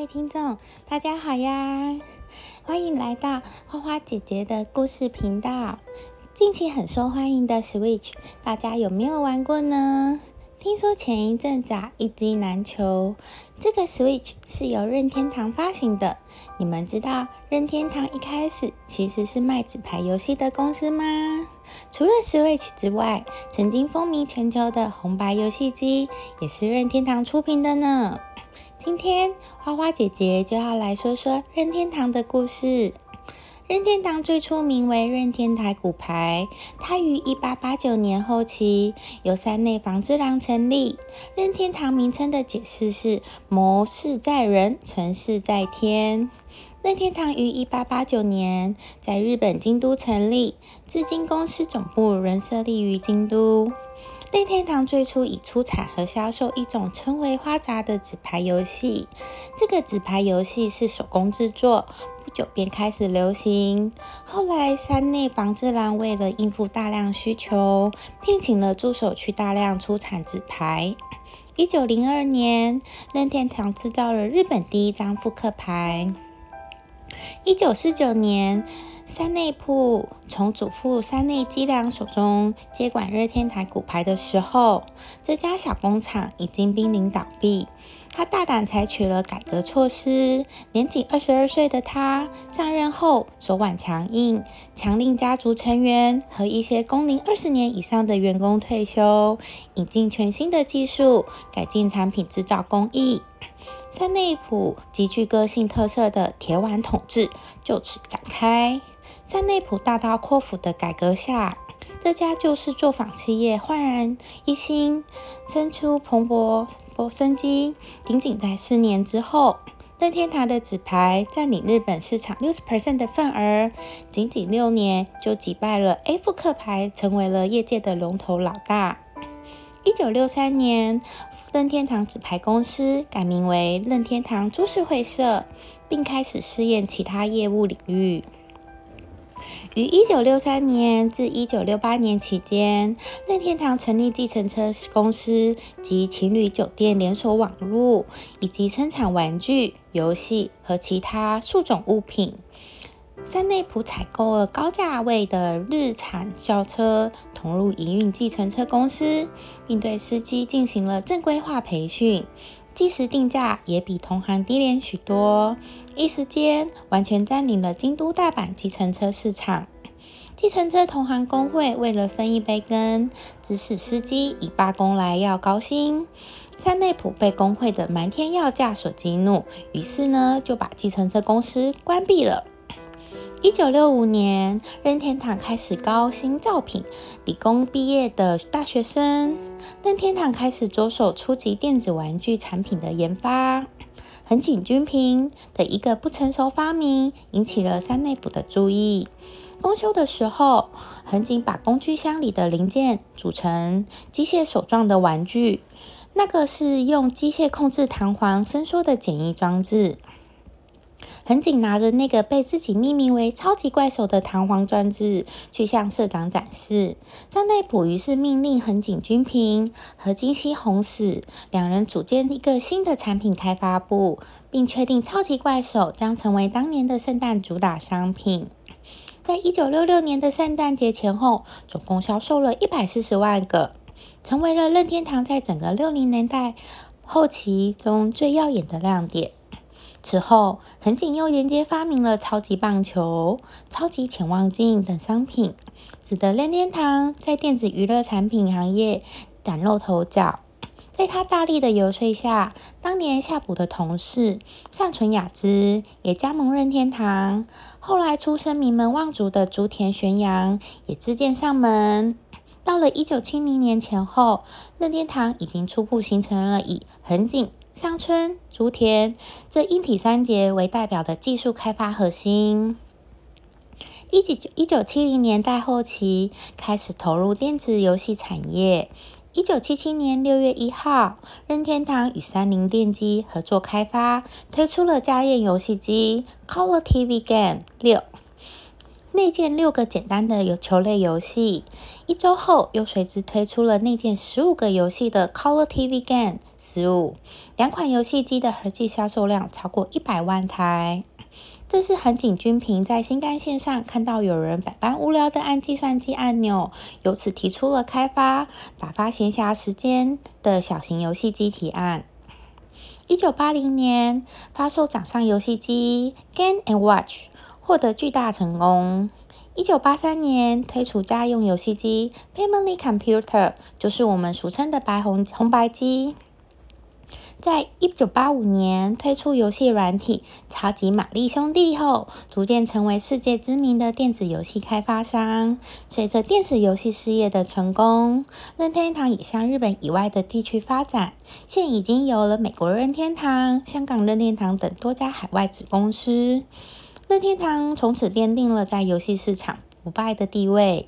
位听众，大家好呀！欢迎来到花花姐姐的故事频道。近期很受欢迎的 Switch，大家有没有玩过呢？听说前一阵子啊，一机难求。这个 Switch 是由任天堂发行的。你们知道任天堂一开始其实是卖纸牌游戏的公司吗？除了 Switch 之外，曾经风靡全球的红白游戏机也是任天堂出品的呢。今天花花姐姐就要来说说任天堂的故事。任天堂最初名为任天堂骨牌，它于一八八九年后期由三内房之郎成立。任天堂名称的解释是“谋事在人，成事在天”。任天堂于一八八九年在日本京都成立，至今公司总部仍设立于京都。任天堂最初以出产和销售一种称为花札的纸牌游戏。这个纸牌游戏是手工制作，不久便开始流行。后来，山内房之郎为了应付大量需求，聘请了助手去大量出产纸牌。一九零二年，任天堂制造了日本第一张复刻牌。一九四九年。三内铺从祖父山内基良手中接管热天台骨牌的时候，这家小工厂已经濒临倒闭。他大胆采取了改革措施，年仅二十二岁的他上任后手腕强硬，强令家族成员和一些工龄二十年以上的员工退休，引进全新的技术，改进产品制造工艺。山内普极具个性特色的铁腕统治就此展开。在内普大刀阔斧的改革下，这家旧式作坊企业焕然一新，生出蓬勃勃生机。仅仅在四年之后，任天堂的纸牌占领日本市场六十 percent 的份额，仅仅六年就击败了 A 复刻牌，成为了业界的龙头老大。一九六三年，任天堂纸牌公司改名为任天堂株式会社，并开始试验其他业务领域。于一九六三年至一九六八年期间，任天堂成立计程车公司及情侣酒店连锁网络，以及生产玩具、游戏和其他数种物品。三内普采购了高价位的日产轿车，投入营运计程车公司，并对司机进行了正规化培训。即时定价也比同行低廉许多，一时间完全占领了京都、大阪计程车市场。计程车同行工会为了分一杯羹，指使司机以罢工来要高薪。三内普被工会的瞒天要价所激怒，于是呢就把计程车公司关闭了。一九六五年，任天堂开始高薪招聘理工毕业的大学生。任天堂开始着手初级电子玩具产品的研发。横井军平的一个不成熟发明引起了三内部的注意。公休的时候，横井把工具箱里的零件组成机械手状的玩具，那个是用机械控制弹簧伸缩的简易装置。横井拿着那个被自己命名为“超级怪手”的弹簧装置去向社长展示。张内普于是命令横井军平和金西弘史两人组建一个新的产品开发部，并确定“超级怪手”将成为当年的圣诞主打商品。在一九六六年的圣诞节前后，总共销售了一百四十万个，成为了任天堂在整个六零年代后期中最耀眼的亮点。此后，横井又连接发明了超级棒球、超级潜望镜等商品，使得任天堂在电子娱乐产品行业崭露头角。在他大力的游说下，当年夏普的同事上村雅之也加盟任天堂。后来出身名门望族的竹田玄阳也自荐上门。到了一九七零年前后，任天堂已经初步形成了以横井。乡村、竹田这一体三节为代表的技术开发核心。一九一九七零年代后期开始投入电子游戏产业。一九七七年六月一号，任天堂与三菱电机合作开发，推出了家用游戏机 Color TV Game 六。内建六个简单的有球类游戏。一周后，又随之推出了内建十五个游戏的 Color TV Game 十五。两款游戏机的合计销售量超过一百万台。这是横井军平在新干线上看到有人百般无聊的按计算机按钮，由此提出了开发打发闲暇时间的小型游戏机提案。一九八零年发售掌上游戏机 Game and Watch。获得巨大成功。一九八三年推出家用游戏机 Family Computer，就是我们俗称的白红红白机。在一九八五年推出游戏软体超级玛丽兄弟后，逐渐成为世界知名的电子游戏开发商。随着电子游戏事业的成功，任天堂也向日本以外的地区发展，现已经有了美国任天堂、香港任天堂等多家海外子公司。任天堂从此奠定了在游戏市场不败的地位。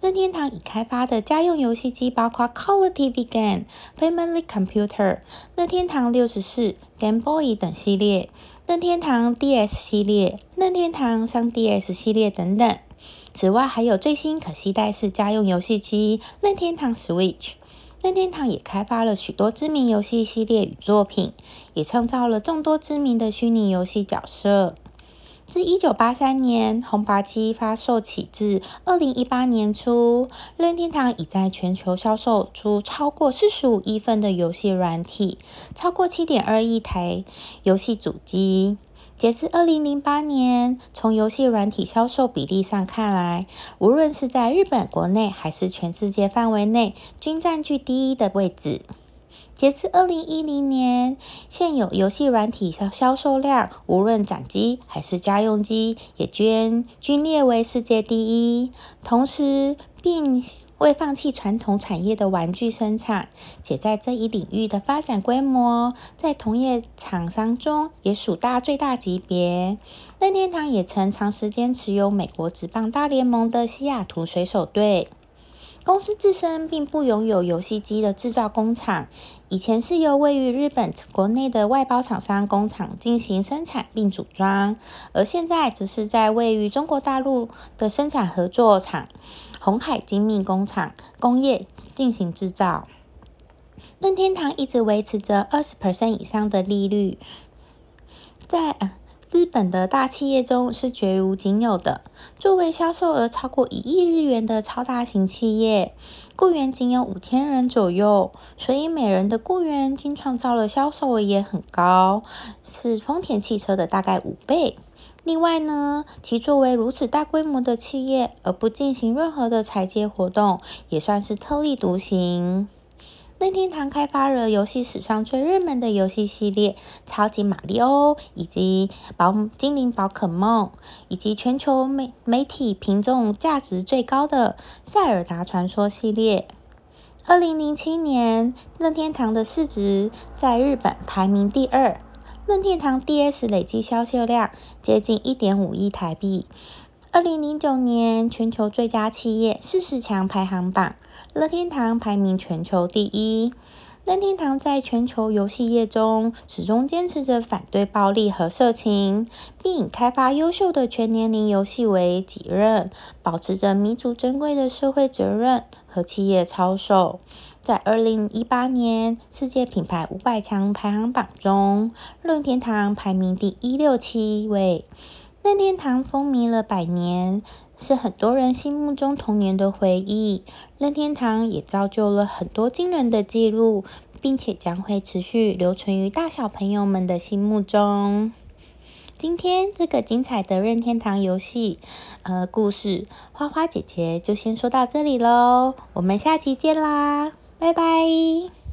任天堂已开发的家用游戏机包括 Color TV Game、Family Computer、任天堂六十四、Game Boy 等系列、任天堂 DS 系列、任天堂 3DS 系列等等。此外，还有最新可携带式家用游戏机任天堂 Switch。任天堂也开发了许多知名游戏系列与作品，也创造了众多知名的虚拟游戏角色。自一九八三年红白机发售起至二零一八年初，任天堂已在全球销售出超过四十五亿份的游戏软体，超过七点二亿台游戏主机。截至二零零八年，从游戏软体销售比例上看来，无论是在日本国内还是全世界范围内，均占据第一的位置。截至二零一零年，现有游戏软体销销售量，无论掌机还是家用机，也均均列为世界第一。同时，并未放弃传统产业的玩具生产，且在这一领域的发展规模，在同业厂商中也属大最大级别。任天堂也曾长时间持有美国职棒大联盟的西雅图水手队。公司自身并不拥有游戏机的制造工厂，以前是由位于日本国内的外包厂商工厂进行生产并组装，而现在则是在位于中国大陆的生产合作厂红海精密工厂工业进行制造。任天堂一直维持着二十 percent 以上的利率，在。日本的大企业中是绝无仅有的。作为销售额超过一亿日元的超大型企业，雇员仅有五千人左右，所以每人的雇员均创造了销售额也很高，是丰田汽车的大概五倍。另外呢，其作为如此大规模的企业而不进行任何的裁接活动，也算是特立独行。任天堂开发了游戏史上最热门的游戏系列《超级马里奥》，以及《宝精灵宝可梦》，以及全球媒媒体评重价值最高的《塞尔达传说》系列。二零零七年，任天堂的市值在日本排名第二，任天堂 DS 累计销售量接近一点五亿台币。二零零九年全球最佳企业四十强排行榜，乐天堂排名全球第一。乐天堂在全球游戏业中始终坚持着反对暴力和色情，并以开发优秀的全年龄游戏为己任，保持着弥足珍贵的社会责任和企业操守。在二零一八年世界品牌五百强排行榜中，乐天堂排名第一六七位。任天堂风靡了百年，是很多人心目中童年的回忆。任天堂也造就了很多惊人的记录，并且将会持续留存于大小朋友们的心目中。今天这个精彩的任天堂游戏呃故事，花花姐姐就先说到这里喽，我们下期见啦，拜拜。